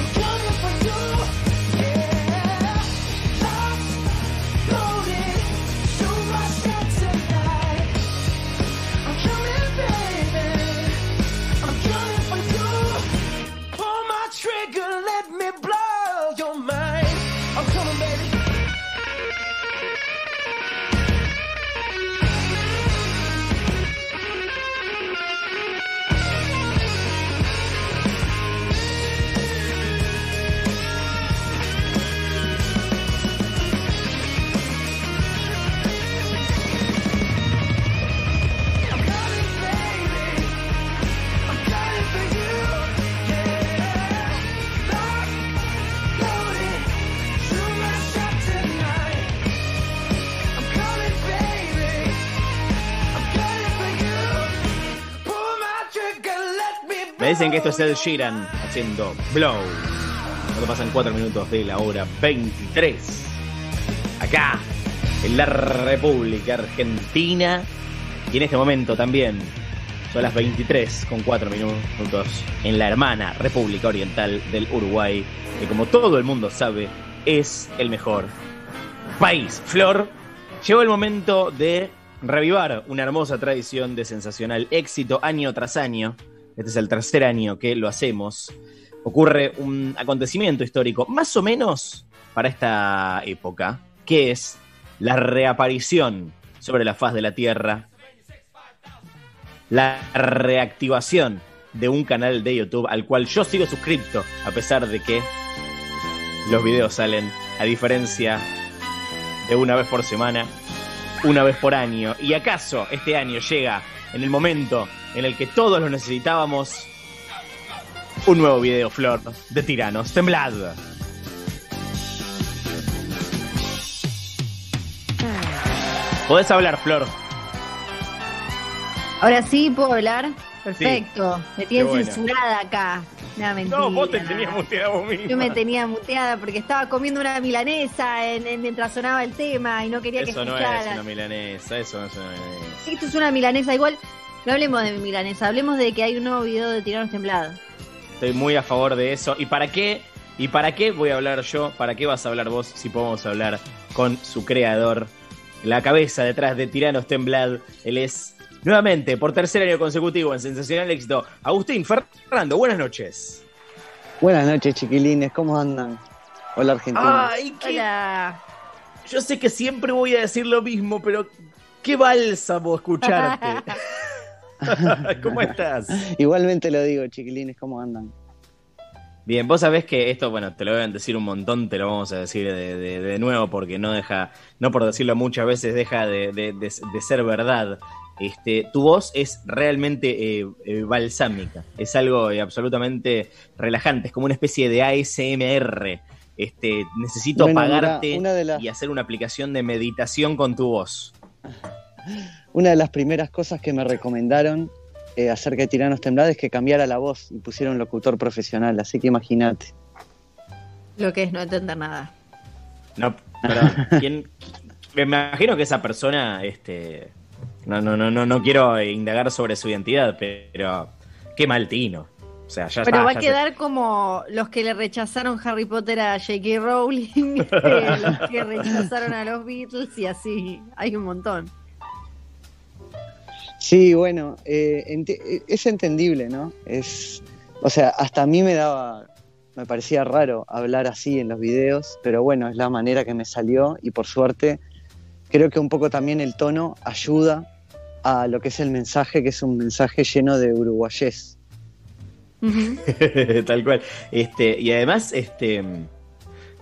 I'm coming. Dicen que esto es el Sheeran haciendo Blow. Cuando pasan 4 minutos de la hora 23. Acá, en la República Argentina. Y en este momento también son las 23 con 4 minutos en la hermana República Oriental del Uruguay, que como todo el mundo sabe, es el mejor país. Flor, llegó el momento de revivar una hermosa tradición de sensacional éxito año tras año este es el tercer año que lo hacemos, ocurre un acontecimiento histórico más o menos para esta época, que es la reaparición sobre la faz de la Tierra, la reactivación de un canal de YouTube al cual yo sigo suscrito, a pesar de que los videos salen, a diferencia de una vez por semana, una vez por año. ¿Y acaso este año llega en el momento en el que todos lo necesitábamos. Un nuevo video, Flor, de Tiranos. Temblad. Podés hablar, Flor. Ahora sí puedo hablar. Perfecto. me tienen censurada acá. No, mentira, no, vos te tenías muteada vos misma. Yo me tenía muteada porque estaba comiendo una milanesa en, mientras sonaba el tema y no quería que. Eso no es una milanesa, eso no es una milanesa. Esto es una milanesa. Igual no hablemos de milanesa, hablemos de que hay un nuevo video de Tiranos Templados. Estoy muy a favor de eso. ¿Y para qué? ¿Y para qué voy a hablar yo? ¿Para qué vas a hablar vos si podemos hablar con su creador? La cabeza detrás de Tiranos Temblad. Él es, nuevamente, por tercer año consecutivo en Sensacional Éxito, Agustín Fernando. Buenas noches. Buenas noches, chiquilines. ¿Cómo andan? Hola, Argentina. Ay, qué... Hola. Yo sé que siempre voy a decir lo mismo, pero qué bálsamo escucharte. ¿Cómo estás? Igualmente lo digo, chiquilines, ¿cómo andan? Bien, vos sabés que esto, bueno, te lo voy a decir un montón, te lo vamos a decir de, nuevo porque no deja, no por decirlo muchas veces, deja de, ser verdad. Este, tu voz es realmente eh, eh, balsámica, es algo eh, absolutamente relajante, es como una especie de ASMR. Este, necesito pagarte y hacer una aplicación de meditación con tu voz. Una de las primeras cosas que me recomendaron eh, acerca de Tiranos Temblad es que cambiara la voz y pusiera un locutor profesional, así que imagínate. Lo que es no entender nada. No, perdón. Me imagino que esa persona, este, no, no, no, no, no quiero indagar sobre su identidad, pero qué mal tino. O sea, ya Pero va a quedar como los que le rechazaron Harry Potter a J.K. Rowling, los que rechazaron a los Beatles y así. Hay un montón. Sí, bueno, eh, eh, es entendible, ¿no? Es, o sea, hasta a mí me daba, me parecía raro hablar así en los videos, pero bueno, es la manera que me salió y por suerte creo que un poco también el tono ayuda a lo que es el mensaje, que es un mensaje lleno de uruguayés. Tal cual. Este, y además, este,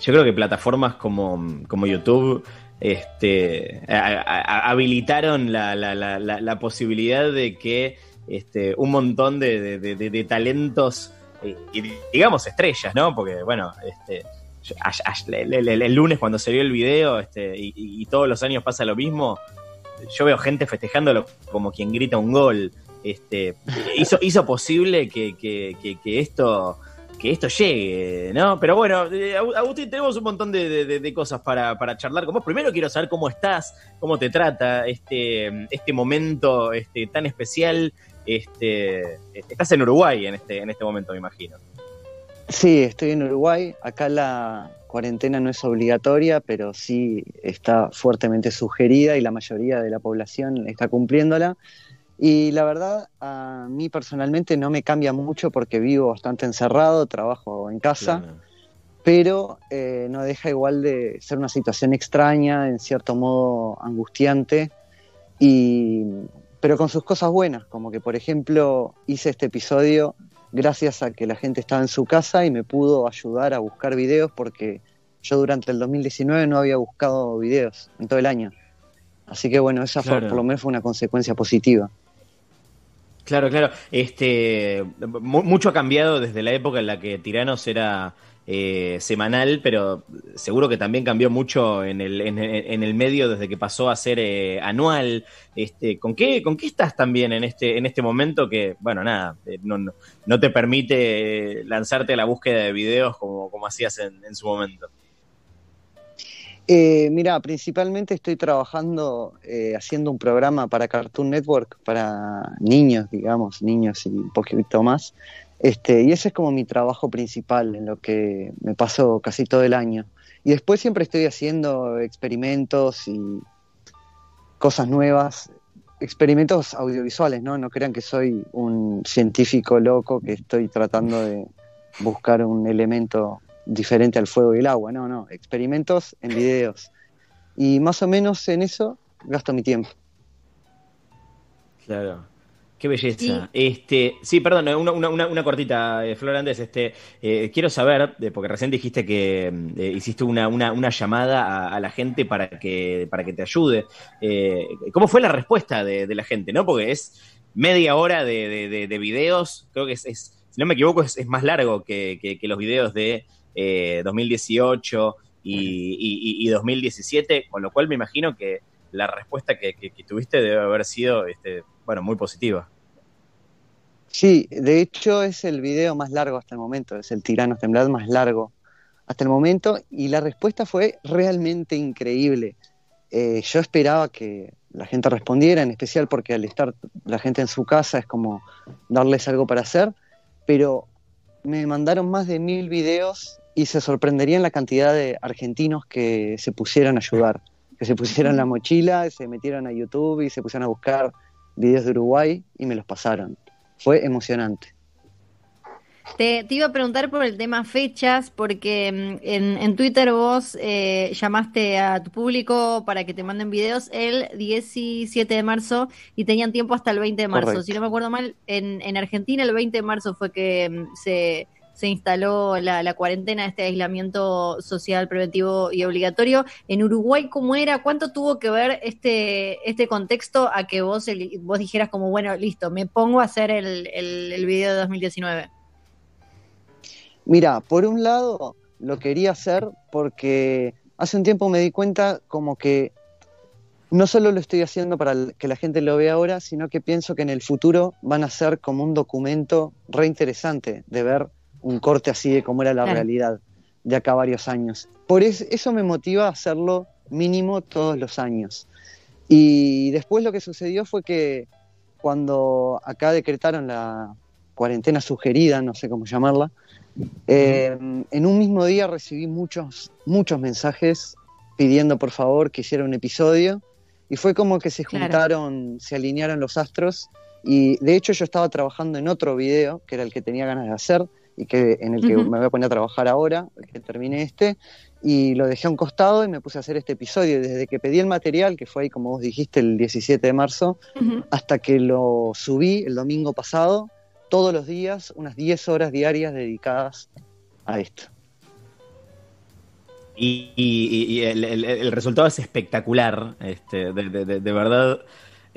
yo creo que plataformas como, como YouTube este, habilitaron la, la, la, posibilidad de que este, un montón de, talentos, eh, y, digamos estrellas, ¿no? Porque, bueno, este, el, lunes cuando se vio el video este, y, todos los años pasa lo mismo, yo veo gente festejándolo como quien grita un gol. Este, hizo, posible que, que esto que esto llegue, ¿no? Pero bueno, eh, Agustín, tenemos un montón de, cosas para, charlar con vos. Primero quiero saber cómo estás, cómo te trata este, este momento este, tan especial. Este, estás en Uruguay en este, en este momento, me imagino. Sí, estoy en Uruguay. Acá la cuarentena no es obligatoria, pero sí está fuertemente sugerida y la mayoría de la población está cumpliéndola. Y la verdad, a mí personalmente no me cambia mucho porque vivo bastante encerrado, trabajo en casa, pero eh, no deja igual de ser una situación extraña, en cierto modo angustiante, y, pero con sus cosas buenas, como que por ejemplo hice este episodio gracias a que la gente estaba en su casa y me pudo ayudar a buscar videos porque yo durante el 2019 no había buscado videos en todo el año. Así que bueno, esa fue, por lo menos fue una consecuencia positiva. Claro, claro. Este, mucho ha cambiado desde la época en la que Tiranos era eh, semanal, pero seguro que también cambió mucho en el, en, el medio desde que pasó a ser eh, anual. Este, ¿con, qué, ¿Con qué estás también en este, en este momento que, bueno, nada, eh, no, no, te permite lanzarte a la búsqueda de videos como, como hacías en, su momento? Mira, principalmente estoy trabajando haciendo un programa para Cartoon Network, para niños, digamos, niños y un poquito más, este, y ese es como mi trabajo principal, en lo que me paso casi todo el año. Y después siempre estoy haciendo experimentos y cosas nuevas, experimentos audiovisuales, ¿no? No crean que soy un científico loco que estoy tratando de buscar un elemento diferente al fuego y el agua, no, no, experimentos en videos. Y más o menos en eso gasto mi tiempo. Claro. Qué belleza. Este, sí, perdón, una, una, una cortita, eh, Flor Andes. Este, eh, quiero saber, porque recién dijiste que eh, hiciste una, una, llamada a, la gente para que, para que te ayude. ¿Cómo fue la respuesta de, la gente? ¿no? Porque es media hora de, de, videos, creo que es, si no me equivoco, es, más largo que, los videos de 2018 y, y, 2017, con lo cual me imagino que la respuesta que, que tuviste debe haber sido este, bueno, muy positiva. Sí, de hecho es el video más largo hasta el momento, es el Tiranos Temblad más largo hasta el momento y la respuesta fue realmente increíble. Eh, yo esperaba que la gente respondiera, en especial porque al estar la gente en su casa es como darles algo para hacer, pero me mandaron más de mil videos y se sorprenderían la cantidad de argentinos que se pusieron a ayudar, que se pusieron la mochila, se metieron a YouTube y se pusieron a buscar videos de Uruguay y me los pasaron. Fue emocionante. Te, iba a preguntar por el tema fechas, porque mm, en, Twitter vos eh, llamaste a tu público para que te manden videos el 17 de marzo y tenían tiempo hasta el 20 de marzo. Si no me acuerdo mal, en, en Argentina el 20 de marzo fue que mm, se se instaló la, cuarentena, este aislamiento social preventivo y obligatorio. En Uruguay, ¿cómo era? ¿Cuánto tuvo que ver este, este contexto a que vos, vos dijeras como, bueno, listo, me pongo a hacer el, el, video de 2019? Mira, por un lado lo quería hacer porque hace un tiempo me di cuenta como que no solo lo estoy haciendo para que la gente lo vea ahora, sino que pienso que en el futuro van a ser como un documento re interesante de ver un corte así de cómo era la realidad de acá varios años. Por eso, me motiva a hacerlo mínimo todos los años. Y después lo que sucedió fue que cuando acá decretaron la cuarentena sugerida, no sé cómo llamarla, eh, en un mismo día recibí muchos, muchos mensajes pidiendo por favor que hiciera un episodio y fue como que se juntaron, se alinearon los astros y de hecho yo estaba trabajando en otro video, que era el que tenía ganas de hacer, y que en el que me voy a poner a trabajar ahora, que termine este, y lo dejé a un costado y me puse a hacer este episodio. Desde que pedí el material, que fue ahí, como vos dijiste, el 17 de marzo, hasta que lo subí el domingo pasado, todos los días, unas 10 horas diarias dedicadas a esto. Y, el, resultado es espectacular, este, de, verdad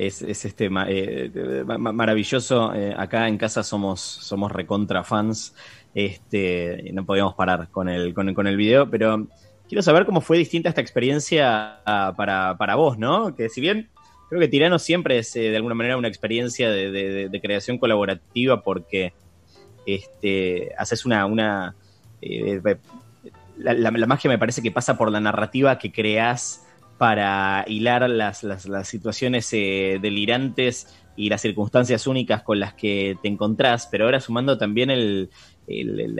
es, este eh, maravilloso. Eh, acá en casa somos, somos recontra fans. Este, no podíamos parar con el, con, con el video, pero quiero saber cómo fue distinta esta experiencia ah, para, para vos, ¿no? Que si bien creo que Tirano siempre es eh, de alguna manera una experiencia de, creación colaborativa porque este, haces una... una la, la, magia me parece que pasa por la narrativa que creas para hilar las, las, situaciones eh, delirantes y las circunstancias únicas con las que te encontrás, pero ahora sumando también el,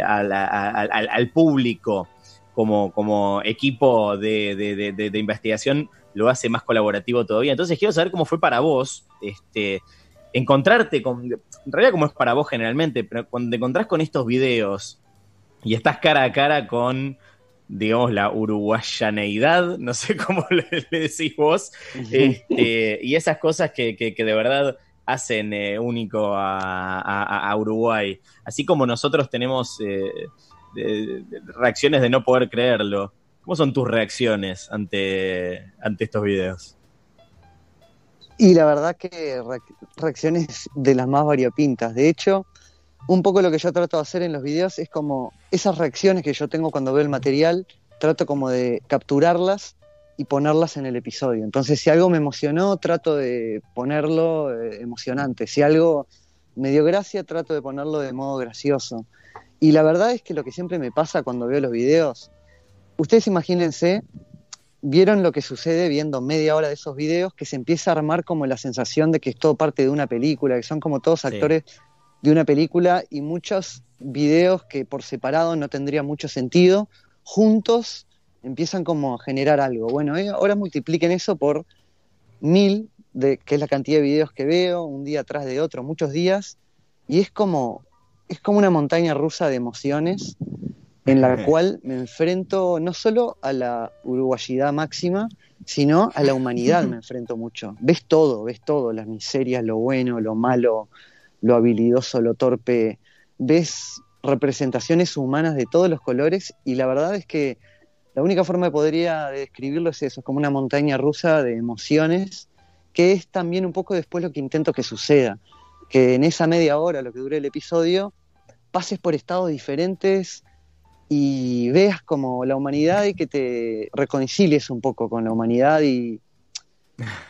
al, público como, como equipo de, de, investigación, lo hace más colaborativo todavía. Entonces quiero saber cómo fue para vos este, encontrarte con, en realidad como es para vos generalmente, pero cuando te encontrás con estos videos y estás cara a cara con digamos, la uruguayaneidad, no sé cómo le, decís vos, este, y esas cosas que, que, de verdad hacen eh, único a, Uruguay. Así como nosotros tenemos eh, reacciones de no poder creerlo. ¿Cómo son tus reacciones ante, ante estos videos? Y la verdad que reacciones de las más variopintas. De hecho, un poco lo que yo trato de hacer en los videos es como esas reacciones que yo tengo cuando veo el material, trato como de capturarlas y ponerlas en el episodio. Entonces, si algo me emocionó, trato de ponerlo eh, emocionante. Si algo me dio gracia, trato de ponerlo de modo gracioso. Y la verdad es que lo que siempre me pasa cuando veo los videos, ustedes imagínense, vieron lo que sucede viendo media hora de esos videos, que se empieza a armar como la sensación de que es todo parte de una película, que son como todos actores de una película y muchos videos que por separado no tendría mucho sentido, juntos empiezan como a generar algo. Bueno, eh, ahora multipliquen eso por mil, de, que es la cantidad de videos que veo, un día atrás de otro, muchos días, y es como, es como una montaña rusa de emociones en la cual me enfrento no solo a la uruguayidad máxima, sino a la humanidad me enfrento mucho. Ves todo, ves todo, las miserias, lo bueno, lo malo, lo habilidoso, lo torpe, ves representaciones humanas de todos los colores y la verdad es que la única forma que podría describirlo es eso, es como una montaña rusa de emociones, que es también un poco después lo que intento que suceda, que en esa media hora, lo que dure el episodio, pases por estados diferentes y veas como la humanidad y que te reconcilies un poco con la humanidad y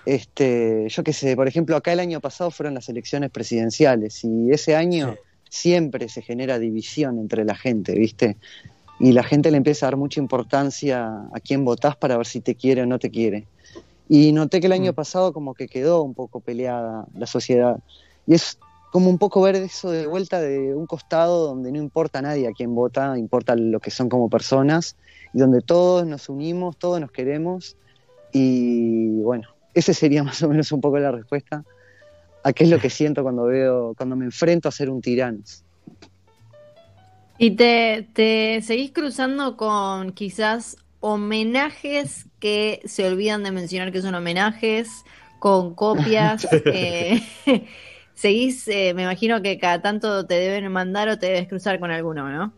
este, yo qué sé, por ejemplo, acá el año pasado fueron las elecciones presidenciales y ese año siempre se genera división entre la gente, ¿viste? Y la gente le empieza a dar mucha importancia a quién votás para ver si te quiere o no te quiere. Y noté que el año mm. pasado como que quedó un poco peleada la sociedad. Y es como un poco ver eso de vuelta de un costado donde no importa a nadie a quién vota, importa lo que son como personas, y donde todos nos unimos, todos nos queremos. Y bueno, ese sería más o menos un poco la respuesta a qué es lo que siento cuando veo, cuando me enfrento a ser un tirano. ¿Y te, te seguís cruzando con quizás homenajes que se olvidan de mencionar que son homenajes, con copias? eh, seguís, eh, me imagino que cada tanto te deben mandar o te debes cruzar con alguno, ¿no?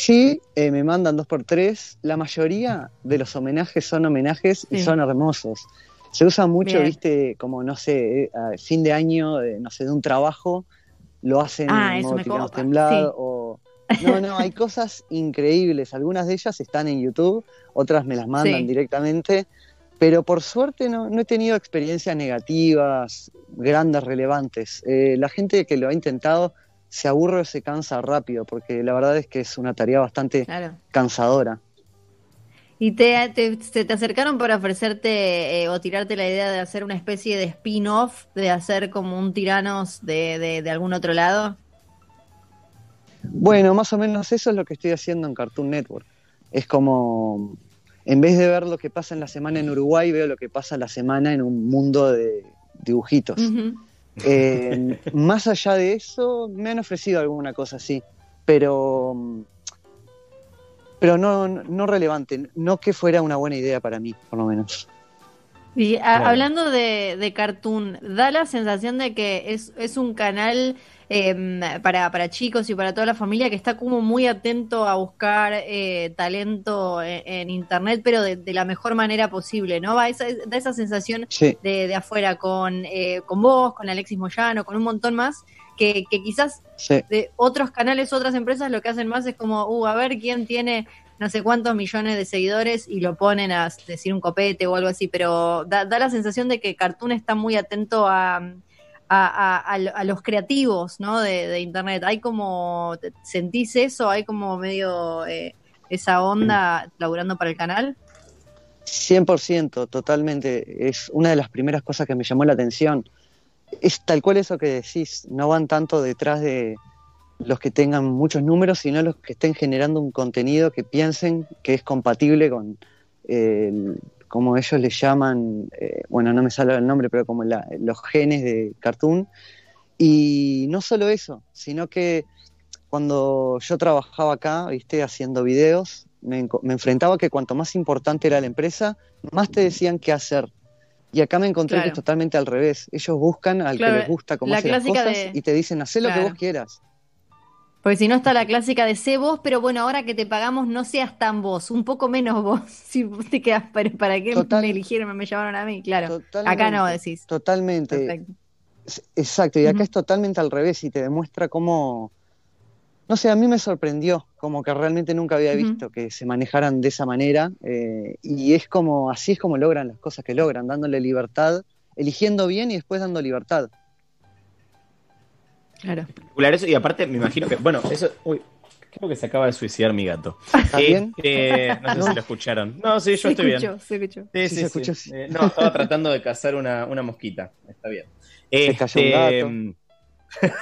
Sí, eh, me mandan dos por tres. La mayoría de los homenajes son homenajes y son hermosos. Se usa mucho, viste, como no sé, eh, a fin de año, no sé, de un trabajo, lo hacen ah, en modo temblado o no, no, hay cosas increíbles. Algunas de ellas están en YouTube, otras me las mandan directamente. Pero por suerte no, he tenido experiencias negativas, grandes, relevantes. Eh, la gente que lo ha intentado se aburre o se cansa rápido, porque la verdad es que es una tarea bastante cansadora. ¿Y te, te, te, acercaron para ofrecerte eh, o tirarte la idea de hacer una especie de spin-off, de hacer como un tiranos de, de, algún otro lado? Bueno, más o menos eso es lo que estoy haciendo en Cartoon Network. Es como, en vez de ver lo que pasa en la semana en Uruguay, veo lo que pasa en la semana en un mundo de dibujitos. Eh, más allá de eso, me han ofrecido alguna cosa así, pero, pero no, no relevante, no que fuera una buena idea para mí, por lo menos. Y hablando de, de, cartoon, da la sensación de que es, es un canal Em, para, para chicos y para toda la familia que está como muy atento a buscar eh, talento en, internet, pero de, la mejor manera posible, ¿no? Va esa, da esa sensación de, afuera con, eh, con vos, con Alexis Moyano, con un montón más. Que, quizás de otros canales, otras empresas lo que hacen más es como, uh, a ver quién tiene no sé cuántos millones de seguidores y lo ponen a decir un copete o algo así, pero da, da la sensación de que Cartoon está muy atento a, a, los creativos ¿no? de, Internet. ¿Hay como, sentís eso? ¿Hay como medio eh, esa onda laburando para el canal? 100%, totalmente. Es una de las primeras cosas que me llamó la atención. es tal cual eso que decís, no van tanto detrás de los que tengan muchos números, sino los que estén generando un contenido que piensen que es compatible con, como ellos le llaman, eh, bueno, no me sale el nombre, pero como los genes de Cartoon. Y no solo eso, sino que cuando yo trabajaba acá, viste, haciendo videos, me, enfrentaba a que cuanto más importante era la empresa, más te decían qué hacer. Y acá me encontré que es totalmente al revés. Ellos buscan al que les gusta cómo hacer las cosas y te dicen, haz lo que vos quieras. Porque si no está la clásica de sé vos, pero bueno, ahora que te pagamos no seas tan vos, un poco menos vos. Si vos te quedas, ¿para, para qué me eligieron, me llamaron a mí? Claro. Acá no decís. Totalmente. Exacto, y acá es totalmente al revés y te demuestra cómo, no sé, a mí me sorprendió, como que realmente nunca había visto que se manejaran de esa manera eh, y es como, así es como logran las cosas que logran, dándole libertad, eligiendo bien y después dando libertad. Claro. Espectacular eso, y aparte me imagino que, bueno, eso, uy, creo que se acaba de suicidar mi gato. ¿Está bien? Eh, no sé si lo escucharon. No, sí, yo estoy bien. Se escuchó, sí, sí, sí, sí. Eh, no, estaba tratando de cazar una, una mosquita. Está bien. Se cayó un gato. Este,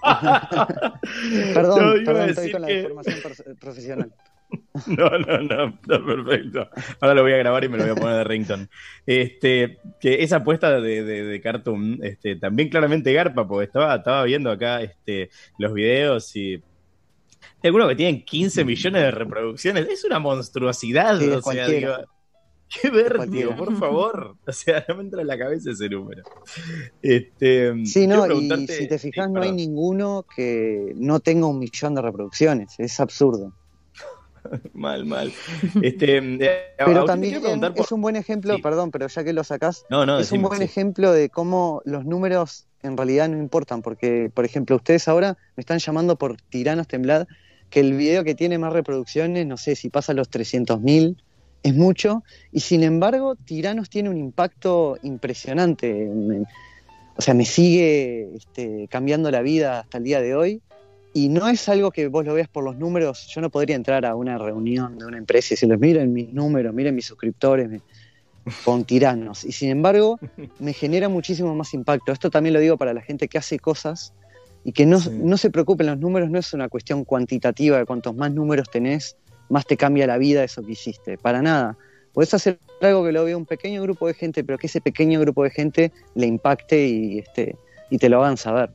perdón, perdón, estoy con la información profesional. No, no, no, está perfecto. Ahora lo voy a grabar y me lo voy a poner de rington. Este, que esa apuesta de, de, Cartoon, este, también claramente garpa, porque estaba, estaba viendo acá este, los videos y algunos que tienen 15 millones de reproducciones. Es una monstruosidad. o sea, digo, qué vértigo, por favor. O sea, no me entra en la cabeza ese número. Este, sí, no, y si te fijas, no hay ninguno que no tenga un millón de reproducciones. Es absurdo. mal, mal. Este, eh, pero también es un buen ejemplo, perdón, pero ya que lo sacás, es un buen ejemplo de cómo los números en realidad no importan, porque, por ejemplo, ustedes ahora me están llamando por Tiranos Temblad, que el video que tiene más reproducciones, no sé si pasa los 300.000, es mucho, y sin embargo, Tiranos tiene un impacto impresionante. o sea, me sigue este, cambiando la vida hasta el día de hoy y no es algo que vos lo veas por los números. Yo no podría entrar a una reunión de una empresa y decirles, miren mis números, miren mis suscriptores, con tiranos. Y sin embargo, me genera muchísimo más impacto. Esto también lo digo para la gente que hace cosas y que no, no se preocupen, los números no es una cuestión cuantitativa de cuantos más números tenés, más te cambia la vida eso que hiciste. Para nada. Podés hacer algo que lo vea un pequeño grupo de gente, pero que ese pequeño grupo de gente le impacte y, este, y te lo hagan saber.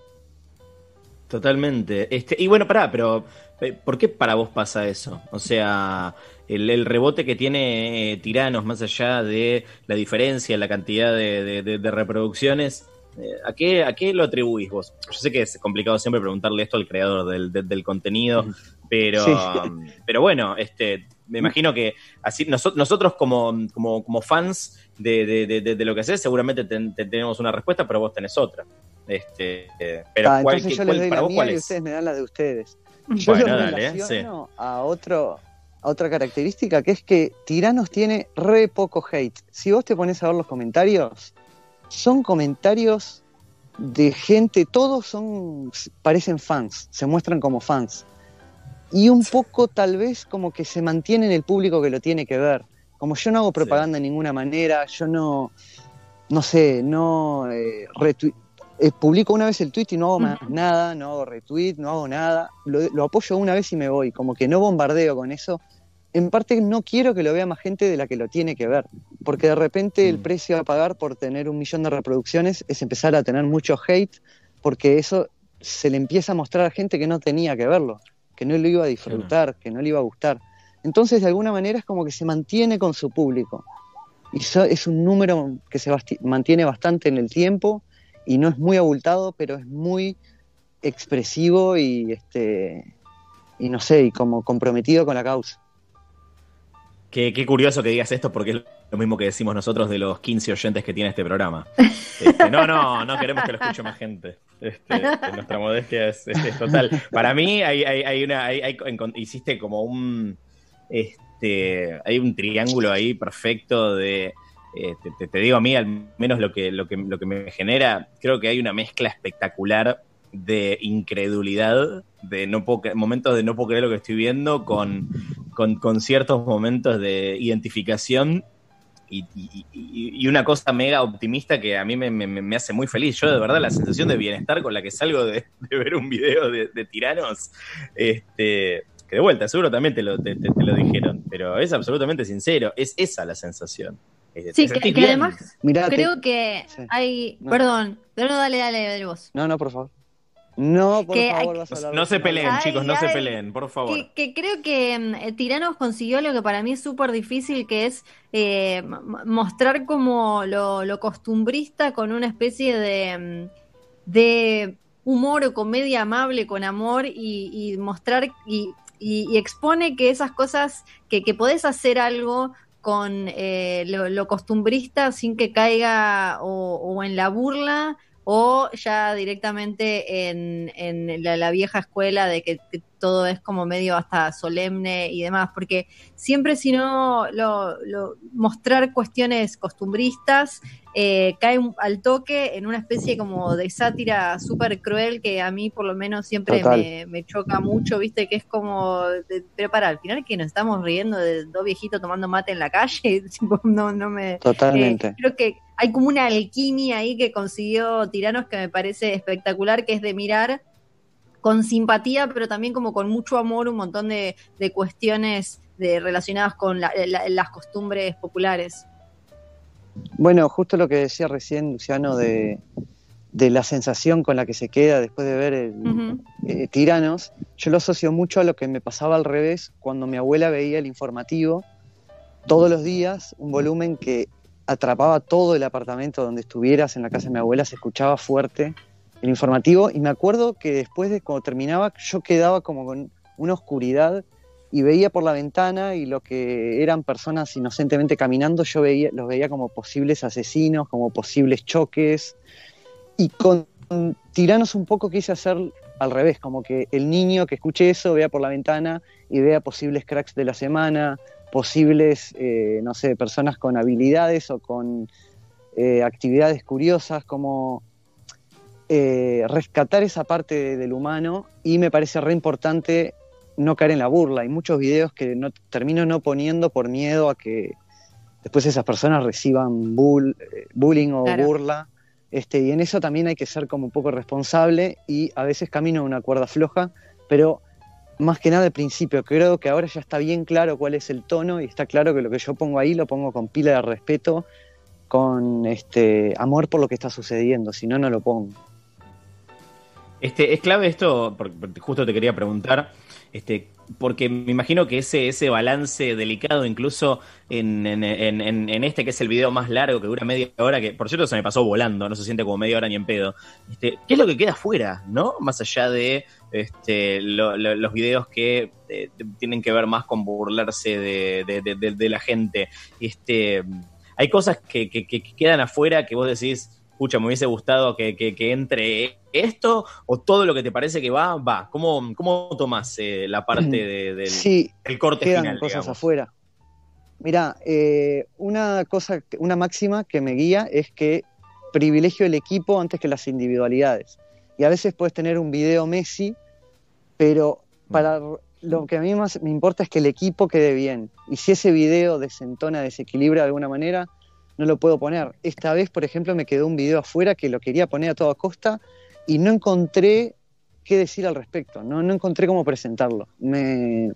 Totalmente. Este, y bueno, pará, pero eh, ¿por qué para vos pasa eso? O sea, el, rebote que tiene eh, Tiranos, más allá de la diferencia en la cantidad de, reproducciones, eh, ¿a, qué, ¿a qué lo atribuís vos? Yo sé que es complicado siempre preguntarle esto al creador del, contenido, pero, pero bueno, este, me imagino que así nosotros como, como, como fans de, lo que haces, seguramente tenemos una respuesta, pero vos tenés otra. Este, pero ah, entonces yo les doy la mía y ustedes me dan la de ustedes. Yo bueno, relaciono a otro a otra característica que es que Tiranos tiene re poco hate. Si vos te pones a ver los comentarios, son comentarios de gente, todos son parecen fans, se muestran como fans. Y un poco tal vez como que se mantiene en el público que lo tiene que ver. Como yo no hago propaganda de ninguna manera, yo no, no sé, no eh, eh, publico una vez el tweet y no hago más nada, no hago retweet, no hago nada, lo, apoyo una vez y me voy, como que no bombardeo con eso. En parte no quiero que lo vea más gente de la que lo tiene que ver, porque de repente el mm. precio a pagar por tener un millón de reproducciones es empezar a tener mucho hate, porque eso se le empieza a mostrar a gente que no tenía que verlo, que no lo iba a disfrutar, que no le iba a gustar. Entonces, de alguna manera es como que se mantiene con su público. Y es un número que se mantiene bastante en el tiempo y no es muy abultado, pero es muy expresivo y este y no sé, y como comprometido con la causa. Qué, curioso que digas esto porque es lo mismo que decimos nosotros de los 15 oyentes que tiene este programa. Este, no, no, no queremos que lo escuche más gente. Este, nuestra modestia es, total. Para mí hay, hay, una, hiciste como un, este, hay un triángulo ahí perfecto de eh, te, digo a mí, al menos lo que, lo, que, lo que me genera, creo que hay una mezcla espectacular de incredulidad, de no momentos de no puedo creer lo que estoy viendo, con, con, ciertos momentos de identificación y, una cosa mega optimista que a mí me, hace muy feliz. Yo de verdad la sensación de bienestar con la que salgo de, ver un video de, tiranos, este, que de vuelta, seguro también te lo, te, lo dijeron, pero es absolutamente sincero, es esa la sensación. Sí, que, además creo que hay... Perdón, pero no, dale, dale, dale vos. No, no, por favor. No, por favor, No se peleen, chicos, no se peleen, por favor. Que, creo que mm, Tiranos consiguió lo que para mí es súper difícil, que es eh, mostrar como lo, costumbrista con una especie de, mm, de humor o comedia amable con amor y, mostrar y, expone que esas cosas, que, que podés hacer algo con eh, lo, costumbrista sin que caiga o en la burla o ya directamente en, en la, vieja escuela de que, todo es como medio hasta solemne y demás, porque siempre si no lo, mostrar cuestiones costumbristas eh, cae al toque en una especie como de sátira súper cruel que a mí por lo menos siempre me, choca mucho, viste, que es como, pero para, al final que nos estamos riendo de dos viejitos tomando mate en la calle, no, no me... Totalmente. Eh, creo que hay como una alquimia ahí que consiguió Tiranos que me parece espectacular, que es de mirar con simpatía, pero también como con mucho amor un montón de, cuestiones de, relacionadas con las costumbres populares. Bueno, justo lo que decía recién Luciano de, la sensación con la que se queda después de ver eh, Tiranos, yo lo asocio mucho a lo que me pasaba al revés cuando mi abuela veía el informativo todos los días, un volumen que atrapaba todo el apartamento donde estuvieras, en la casa de mi abuela, se escuchaba fuerte el informativo y me acuerdo que después de cuando terminaba yo quedaba como con una oscuridad y veía por la ventana y lo que eran personas inocentemente caminando, yo veía, los veía como posibles asesinos, como posibles choques. Y con Tiranos un poco quise hacer al revés, como que el niño que escuche eso vea por la ventana y vea posibles cracks de la semana, posibles, eh, no sé, personas con habilidades o con eh, actividades curiosas, como eh, rescatar esa parte del humano y me parece re importante no caer en la burla. Hay muchos videos que no, termino no poniendo por miedo a que después esas personas reciban bullying o burla. Este, y en eso también hay que ser como un poco responsable y a veces camino una cuerda floja, pero más que nada de principio. Creo que ahora ya está bien claro cuál es el tono y está claro que lo que yo pongo ahí lo pongo con pila de respeto, con este amor por lo que está sucediendo, si no, no lo pongo. Este, es clave esto, porque justo te quería preguntar, este, porque me imagino que ese, ese balance delicado, incluso en, este que es el video más largo, que dura media hora, que por cierto se me pasó volando, no se siente como media hora ni en pedo. Este, ¿Qué es lo que queda afuera, no? Más allá de este, los videos que eh, tienen que ver más con burlarse de, la gente. Este, hay cosas que, quedan afuera que vos decís, pucha, me hubiese gustado que, entre esto o todo lo que te parece que va, va. ¿Cómo, cómo tomás eh, la parte mm, del, sí, corte quedan cosas afuera. Mira, eh, una cosa, una máxima que me guía es que privilegio el equipo antes que las individualidades. Y a veces puedes tener un video Messi pero para lo que a mí más me importa es que el equipo quede bien. Y si ese video desentona, desequilibra de alguna manera, no lo puedo poner. Esta vez, por ejemplo, me quedó un video afuera que lo quería poner a toda costa y no encontré qué decir al respecto, no, no encontré cómo presentarlo. Me,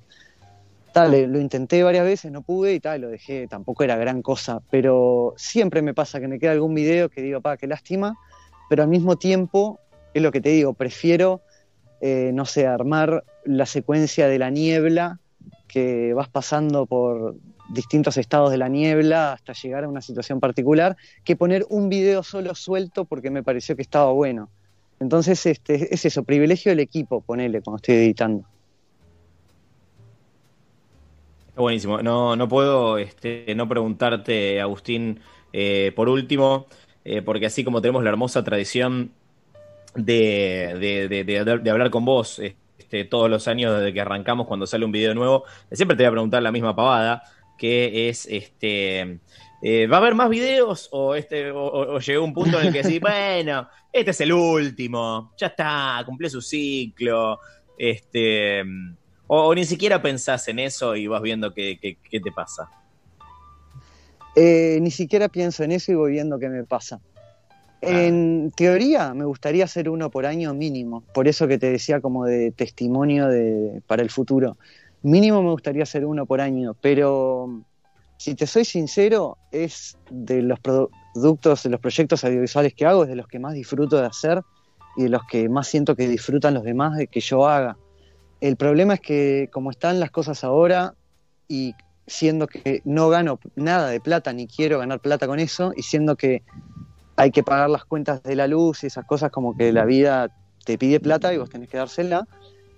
tal, lo intenté varias veces, no pude y tal, lo dejé, tampoco era gran cosa, pero siempre me pasa que me queda algún video que digo, pa, qué lástima, pero al mismo tiempo, es lo que te digo, prefiero eh, no sé, armar la secuencia de la niebla, que vas pasando por distintos estados de la niebla hasta llegar a una situación particular, que poner un video solo suelto porque me pareció que estaba bueno. Entonces, este, es eso, privilegio del equipo, ponele cuando estoy editando. Está buenísimo. No, no puedo este, no preguntarte, Agustín, eh, por último, eh, porque así como tenemos la hermosa tradición de, de, de, hablar con vos este, todos los años desde que arrancamos cuando sale un video nuevo. Siempre te voy a preguntar la misma pavada, que es este. Eh, ¿Va a haber más videos? O, este, o, llegó un punto en el que decís, bueno, este es el último, ya está, cumplió su ciclo. Este, o, ni siquiera pensás en eso y vas viendo qué, qué, qué te pasa. Eh, ni siquiera pienso en eso y voy viendo qué me pasa. En teoría me gustaría hacer uno por año mínimo, por eso que te decía como de testimonio de, para el futuro. Mínimo me gustaría hacer uno por año, pero si te soy sincero, es de los productos, de los proyectos audiovisuales que hago, es de los que más disfruto de hacer y de los que más siento que disfrutan los demás de que yo haga. El problema es que como están las cosas ahora y siendo que no gano nada de plata ni quiero ganar plata con eso y siendo que hay que pagar las cuentas de la luz y esas cosas como que la vida te pide plata y vos tenés que dársela.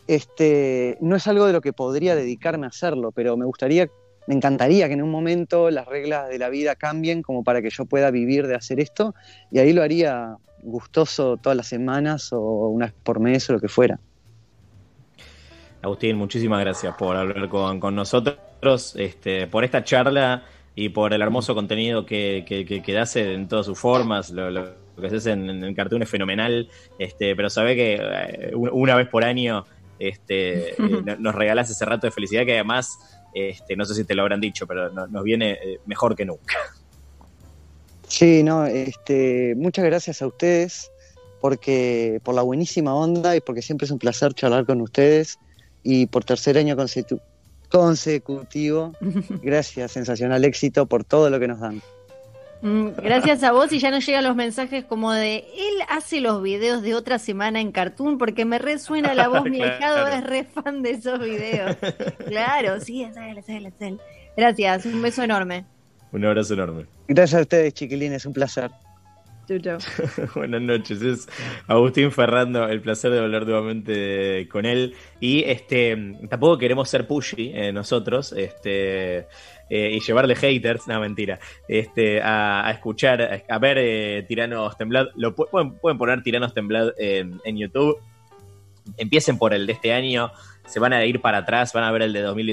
Este, no es algo de lo que podría dedicarme a hacerlo, pero me gustaría, me encantaría que en un momento las reglas de la vida cambien como para que yo pueda vivir de hacer esto y ahí lo haría gustoso todas las semanas o una vez por mes o lo que fuera. Agustín, muchísimas gracias por hablar con, con nosotros, este, por esta charla y por el hermoso contenido que, que, que, hace en todas sus formas. Lo, lo, que haces en, en, Cartoon es fenomenal, este, pero sabe que eh, una vez por año este, eh, nos regalas ese rato de felicidad que además, este, no sé si te lo habrán dicho, pero no, nos viene eh, mejor que nunca. Sí, no, este, muchas gracias a ustedes porque por la buenísima onda y porque siempre es un placer charlar con ustedes y por tercer año consecutivo consecutivo. Gracias, sensacional éxito por todo lo que nos dan. Mm, gracias a vos y ya nos llegan los mensajes como de él hace los videos de otra semana en Cartoon porque me resuena la voz, mi hijado es re fan de esos videos. Claro, sí, es él, es él, es él. Gracias, un beso enorme. Un abrazo enorme. Gracias a ustedes, chiquilines, un placer. Buenas noches, es Agustín Ferrando, el placer de hablar nuevamente con él. Y este tampoco queremos ser pushy eh, nosotros, este eh, y llevarle haters, no mentira, este, a, escuchar, a, ver eh, Tiranos Temblad. Lo pueden, poner Tiranos Temblad en, en YouTube. Empiecen por el de este año, se van a ir para atrás, van a ver el de 2019